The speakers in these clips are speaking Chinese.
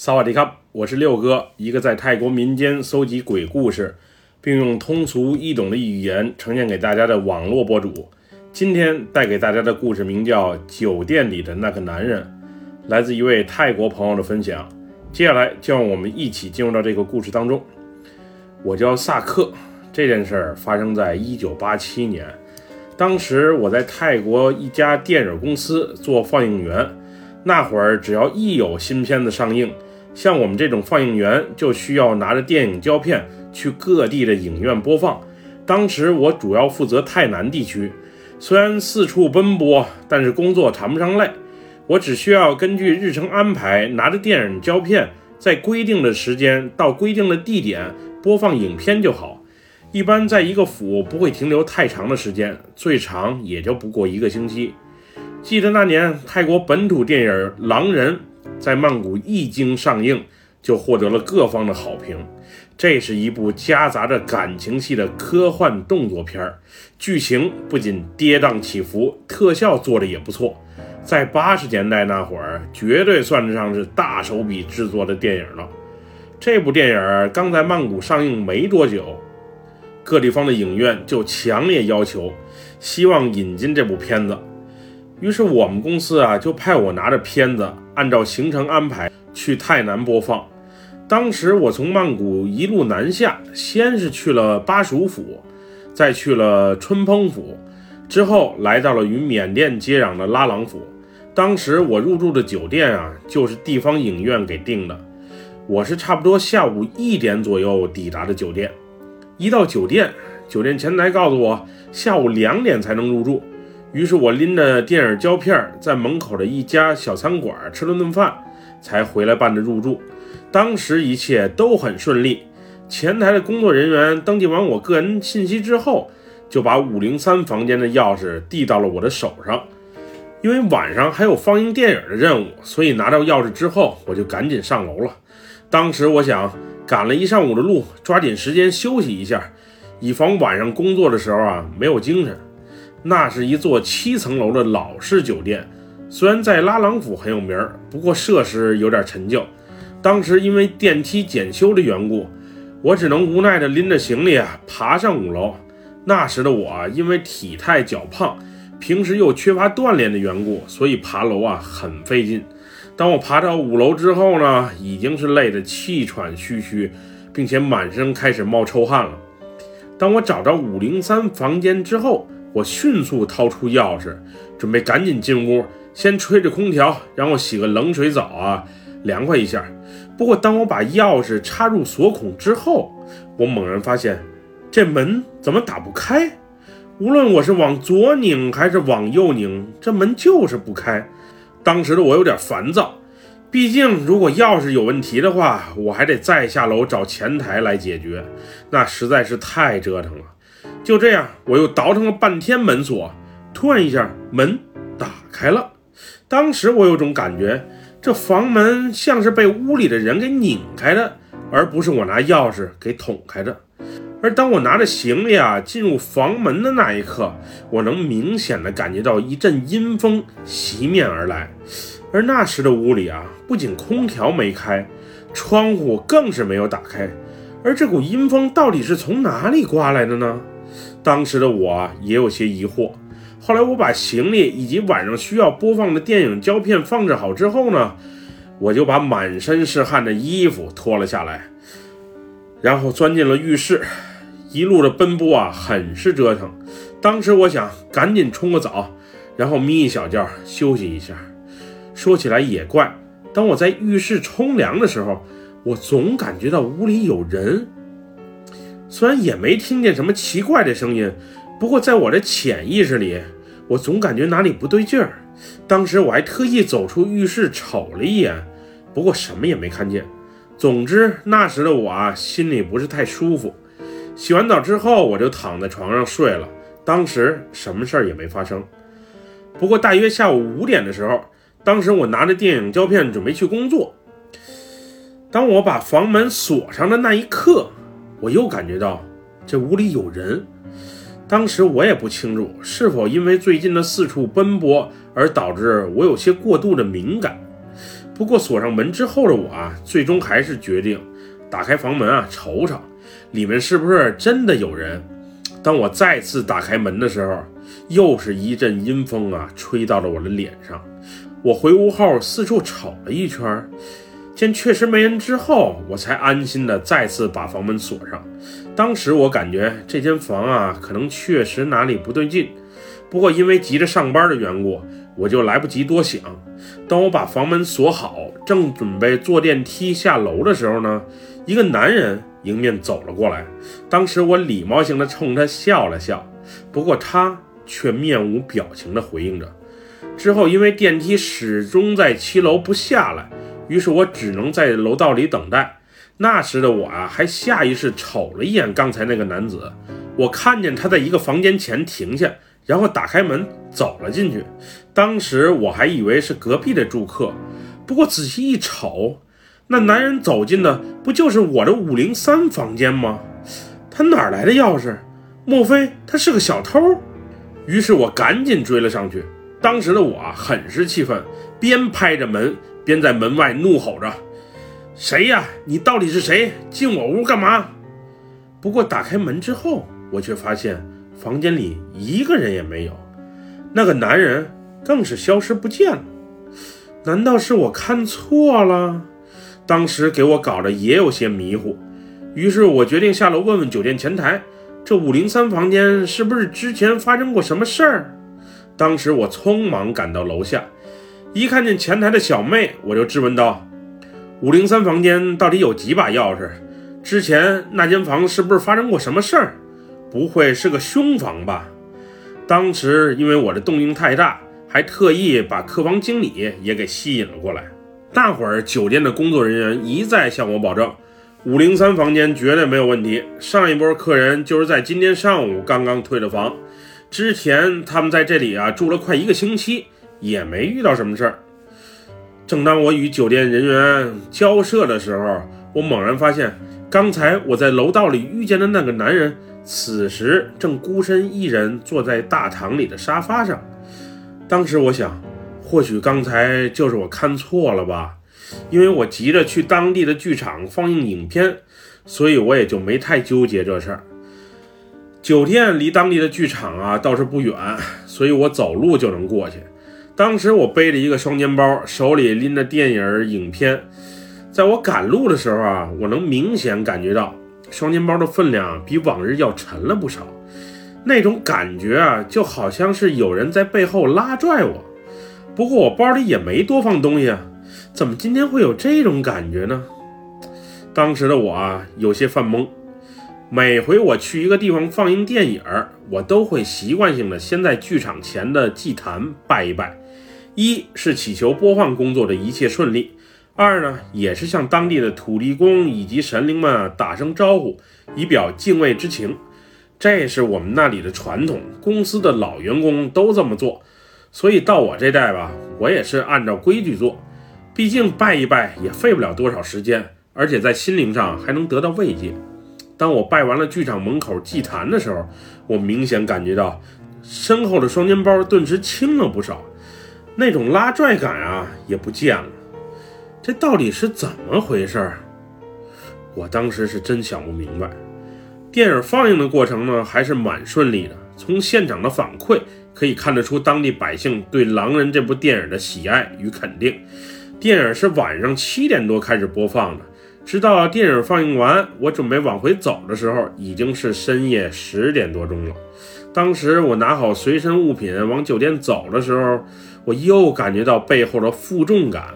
萨瓦迪卡，我是六哥，一个在泰国民间搜集鬼故事，并用通俗易懂的语言呈现给大家的网络博主。今天带给大家的故事名叫《酒店里的那个男人》，来自一位泰国朋友的分享。接下来就让我们一起进入到这个故事当中。我叫萨克，这件事儿发生在一九八七年，当时我在泰国一家电影公司做放映员。那会儿只要一有新片子上映，像我们这种放映员就需要拿着电影胶片去各地的影院播放。当时我主要负责泰南地区，虽然四处奔波，但是工作谈不上累。我只需要根据日程安排，拿着电影胶片，在规定的时间到规定的地点播放影片就好。一般在一个府不会停留太长的时间，最长也就不过一个星期。记得那年泰国本土电影《狼人》在曼谷一经上映，就获得了各方的好评。这是一部夹杂着感情戏的科幻动作片儿，剧情不仅跌宕起伏，特效做的也不错。在八十年代那会儿，绝对算得上是大手笔制作的电影了。这部电影刚在曼谷上映没多久，各地方的影院就强烈要求，希望引进这部片子。于是我们公司啊，就派我拿着片子，按照行程安排去泰南播放。当时我从曼谷一路南下，先是去了巴蜀府，再去了春蓬府，之后来到了与缅甸接壤的拉朗府。当时我入住的酒店啊，就是地方影院给订的。我是差不多下午一点左右抵达的酒店。一到酒店，酒店前台告诉我，下午两点才能入住。于是我拎着电影胶片，在门口的一家小餐馆吃了顿饭，才回来办的入住。当时一切都很顺利，前台的工作人员登记完我个人信息之后，就把五零三房间的钥匙递到了我的手上。因为晚上还有放映电影的任务，所以拿到钥匙之后，我就赶紧上楼了。当时我想，赶了一上午的路，抓紧时间休息一下，以防晚上工作的时候啊没有精神。那是一座七层楼的老式酒店，虽然在拉朗府很有名儿，不过设施有点陈旧。当时因为电梯检修的缘故，我只能无奈地拎着行李啊爬上五楼。那时的我，因为体态较胖，平时又缺乏锻炼的缘故，所以爬楼啊很费劲。当我爬到五楼之后呢，已经是累得气喘吁吁，并且满身开始冒臭汗了。当我找到五零三房间之后，我迅速掏出钥匙，准备赶紧进屋，先吹着空调，然后洗个冷水澡啊，凉快一下。不过，当我把钥匙插入锁孔之后，我猛然发现，这门怎么打不开？无论我是往左拧还是往右拧，这门就是不开。当时的我有点烦躁，毕竟如果钥匙有问题的话，我还得再下楼找前台来解决，那实在是太折腾了。就这样，我又倒腾了半天门锁，突然一下门打开了。当时我有种感觉，这房门像是被屋里的人给拧开的，而不是我拿钥匙给捅开的。而当我拿着行李啊进入房门的那一刻，我能明显的感觉到一阵阴风袭面而来。而那时的屋里啊，不仅空调没开，窗户更是没有打开。而这股阴风到底是从哪里刮来的呢？当时的我也有些疑惑。后来我把行李以及晚上需要播放的电影胶片放置好之后呢，我就把满身是汗的衣服脱了下来，然后钻进了浴室。一路的奔波啊，很是折腾。当时我想赶紧冲个澡，然后眯一小觉休息一下。说起来也怪，当我在浴室冲凉的时候，我总感觉到屋里有人。虽然也没听见什么奇怪的声音，不过在我的潜意识里，我总感觉哪里不对劲儿。当时我还特意走出浴室瞅了一眼，不过什么也没看见。总之那时的我啊，心里不是太舒服。洗完澡之后，我就躺在床上睡了。当时什么事儿也没发生。不过大约下午五点的时候，当时我拿着电影胶片准备去工作。当我把房门锁上的那一刻。我又感觉到这屋里有人。当时我也不清楚是否因为最近的四处奔波而导致我有些过度的敏感。不过锁上门之后的我啊，最终还是决定打开房门啊，瞅瞅里面是不是真的有人。当我再次打开门的时候，又是一阵阴风啊，吹到了我的脸上。我回屋后四处瞅了一圈，见确实没人之后，我才安心的再次把房门锁上。当时我感觉这间房啊，可能确实哪里不对劲。不过因为急着上班的缘故，我就来不及多想。当我把房门锁好，正准备坐电梯下楼的时候呢，一个男人迎面走了过来。当时我礼貌性的冲他笑了笑，不过他却面无表情的回应着。之后因为电梯始终在七楼不下来，于是我只能在楼道里等待。那时的我啊，还下意识瞅了一眼刚才那个男子，我看见他在一个房间前停下。然后打开门走了进去，当时我还以为是隔壁的住客，不过仔细一瞅，那男人走进的不就是我的五零三房间吗？他哪来的钥匙？莫非他是个小偷？于是我赶紧追了上去。当时的我很是气愤，边拍着门边在门外怒吼着：“谁呀？你到底是谁？进我屋干嘛？”不过打开门之后，我却发现。房间里一个人也没有，那个男人更是消失不见了。难道是我看错了？当时给我搞得也有些迷糊，于是我决定下楼问问酒店前台，这五零三房间是不是之前发生过什么事儿？当时我匆忙赶到楼下，一看见前台的小妹，我就质问道：“五零三房间到底有几把钥匙？之前那间房是不是发生过什么事儿？”不会是个凶房吧？当时因为我的动静太大，还特意把客房经理也给吸引了过来。大会儿酒店的工作人员一再向我保证，五零三房间绝对没有问题。上一波客人就是在今天上午刚刚退了房，之前他们在这里啊住了快一个星期，也没遇到什么事儿。正当我与酒店人员交涉的时候，我猛然发现，刚才我在楼道里遇见的那个男人。此时正孤身一人坐在大堂里的沙发上。当时我想，或许刚才就是我看错了吧，因为我急着去当地的剧场放映影片，所以我也就没太纠结这事儿。酒店离当地的剧场啊倒是不远，所以我走路就能过去。当时我背着一个双肩包，手里拎着电影影片，在我赶路的时候啊，我能明显感觉到。双肩包的分量比往日要沉了不少，那种感觉啊，就好像是有人在背后拉拽我。不过我包里也没多放东西啊，怎么今天会有这种感觉呢？当时的我啊，有些犯懵。每回我去一个地方放映电影，我都会习惯性的先在剧场前的祭坛拜一拜，一是祈求播放工作的一切顺利。二呢，也是向当地的土地公以及神灵们打声招呼，以表敬畏之情。这是我们那里的传统，公司的老员工都这么做，所以到我这代吧，我也是按照规矩做。毕竟拜一拜也费不了多少时间，而且在心灵上还能得到慰藉。当我拜完了剧场门口祭坛的时候，我明显感觉到身后的双肩包顿时轻了不少，那种拉拽感啊也不见了。这到底是怎么回事儿？我当时是真想不明白。电影放映的过程呢，还是蛮顺利的。从现场的反馈可以看得出，当地百姓对《狼人》这部电影的喜爱与肯定。电影是晚上七点多开始播放的，直到电影放映完，我准备往回走的时候，已经是深夜十点多钟了。当时我拿好随身物品往酒店走的时候，我又感觉到背后的负重感。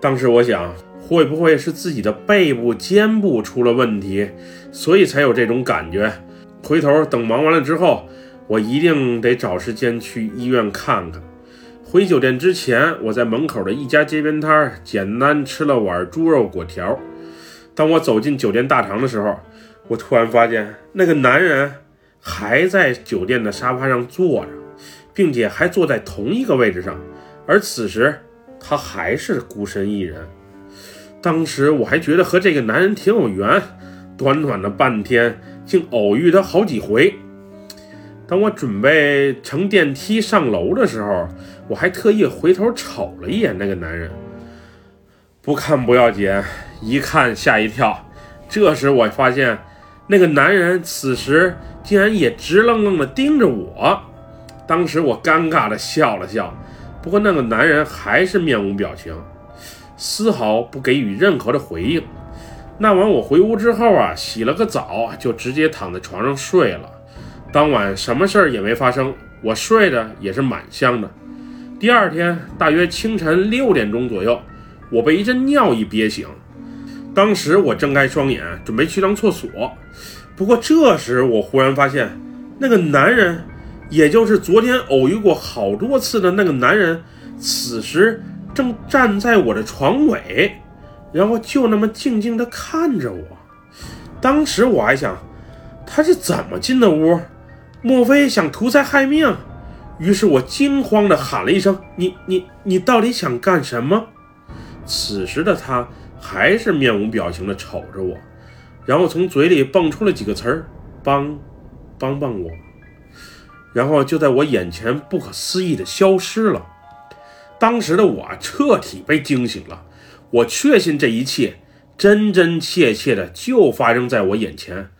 当时我想，会不会是自己的背部、肩部出了问题，所以才有这种感觉？回头等忙完了之后，我一定得找时间去医院看看。回酒店之前，我在门口的一家街边摊简单吃了碗猪肉果条。当我走进酒店大堂的时候，我突然发现那个男人还在酒店的沙发上坐着，并且还坐在同一个位置上，而此时。他还是孤身一人。当时我还觉得和这个男人挺有缘，短短的半天竟偶遇他好几回。当我准备乘电梯上楼的时候，我还特意回头瞅了一眼那个男人。不看不要紧，一看吓一跳。这时我发现，那个男人此时竟然也直愣愣地盯着我。当时我尴尬地笑了笑，不过那个男人还是面无表情，丝毫不给予任何的回应。那晚我回屋之后啊，洗了个澡，就直接躺在床上睡了。当晚什么事儿也没发生，我睡得也是蛮香的。第二天大约清晨六点钟左右，我被一阵尿意憋醒。当时我睁开双眼，准备去趟厕所。不过这时我忽然发现，那个男人，也就是昨天偶遇过好多次的那个男人，此时正站在我的床尾。然后就那么静静地看着我，当时我还想，他是怎么进的屋？莫非想图财害命？于是我惊慌地喊了一声：“你你你到底想干什么？”此时的他还是面无表情地瞅着我，然后从嘴里蹦出了几个词儿：“帮，帮帮我。”然后就在我眼前不可思议地消失了。当时的我彻底被惊醒了。我确信这一切真真切切的就发生在我眼前，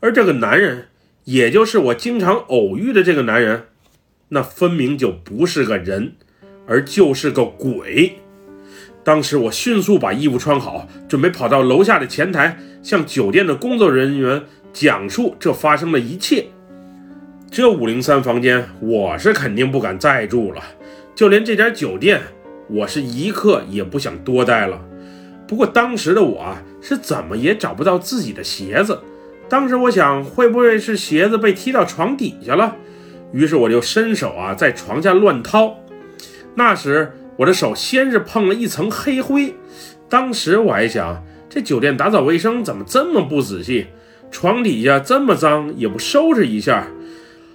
而这个男人，也就是我经常偶遇的这个男人，那分明就不是个人，而就是个鬼。当时我迅速把衣服穿好，准备跑到楼下的前台，向酒店的工作人员讲述这发生的一切。这五零三房间，我是肯定不敢再住了，就连这家酒店。我是一刻也不想多待了，不过当时的我啊，是怎么也找不到自己的鞋子。当时我想，会不会是鞋子被踢到床底下了？于是我就伸手啊，在床下乱掏。那时我的手先是碰了一层黑灰。当时我还想，这酒店打扫卫生怎么这么不仔细？床底下这么脏，也不收拾一下。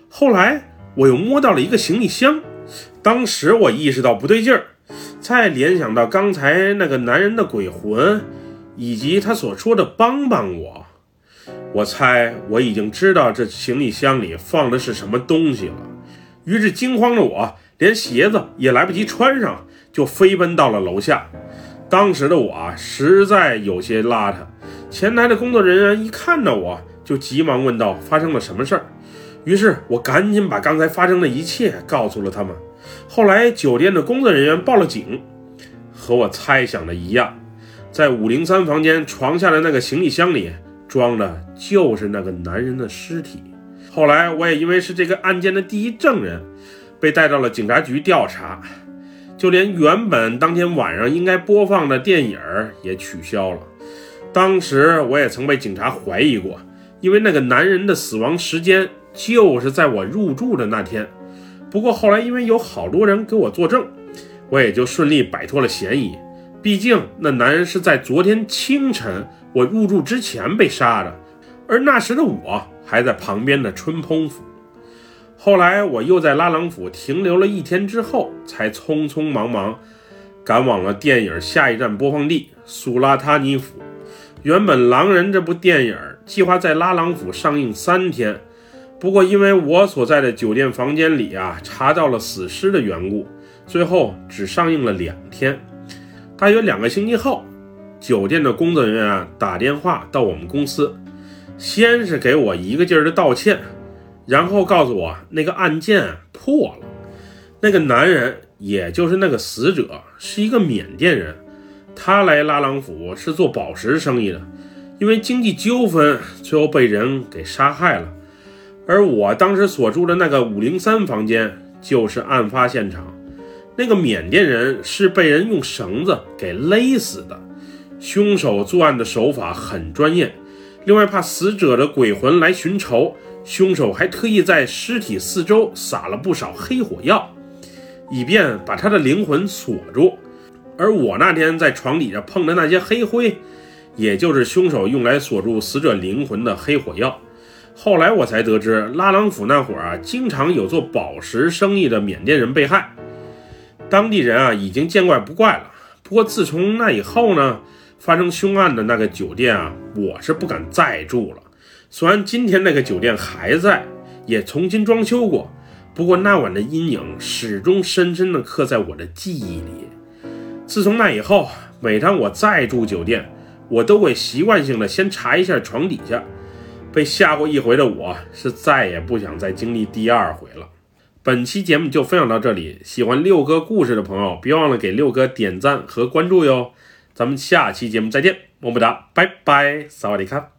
后来我又摸到了一个行李箱，当时我意识到不对劲儿。再联想到刚才那个男人的鬼魂，以及他所说的“帮帮我”，我猜我已经知道这行李箱里放的是什么东西了。于是惊慌的我，连鞋子也来不及穿上，就飞奔到了楼下。当时的我，实在有些邋遢。前台的工作人员一看到我，就急忙问道：“发生了什么事儿？”于是我赶紧把刚才发生的一切告诉了他们。后来，酒店的工作人员报了警，和我猜想的一样，在五零三房间床下的那个行李箱里装的就是那个男人的尸体。后来，我也因为是这个案件的第一证人，被带到了警察局调查，就连原本当天晚上应该播放的电影也取消了。当时我也曾被警察怀疑过，因为那个男人的死亡时间就是在我入住的那天。不过后来，因为有好多人给我作证，我也就顺利摆脱了嫌疑。毕竟那男人是在昨天清晨我入住之前被杀的，而那时的我还在旁边的春蓬府。后来我又在拉朗府停留了一天之后，才匆匆忙忙赶往了电影下一站播放地苏拉塔尼府。原本《狼人》这部电影计划在拉朗府上映三天。不过，因为我所在的酒店房间里啊查到了死尸的缘故，最后只上映了两天。大约两个星期后，酒店的工作人员打电话到我们公司，先是给我一个劲儿的道歉，然后告诉我那个案件破了，那个男人也就是那个死者是一个缅甸人，他来拉朗府是做宝石生意的，因为经济纠纷，最后被人给杀害了。而我当时所住的那个五零三房间就是案发现场，那个缅甸人是被人用绳子给勒死的，凶手作案的手法很专业。另外，怕死者的鬼魂来寻仇，凶手还特意在尸体四周撒了不少黑火药，以便把他的灵魂锁住。而我那天在床底下碰的那些黑灰，也就是凶手用来锁住死者灵魂的黑火药。后来我才得知，拉朗府那会儿啊，经常有做宝石生意的缅甸人被害，当地人啊已经见怪不怪了。不过自从那以后呢，发生凶案的那个酒店啊，我是不敢再住了。虽然今天那个酒店还在，也重新装修过，不过那晚的阴影始终深深地刻在我的记忆里。自从那以后，每当我再住酒店，我都会习惯性的先查一下床底下。被吓过一回的我，是再也不想再经历第二回了。本期节目就分享到这里，喜欢六哥故事的朋友，别忘了给六哥点赞和关注哟。咱们下期节目再见，么么哒，拜拜，萨瓦迪卡。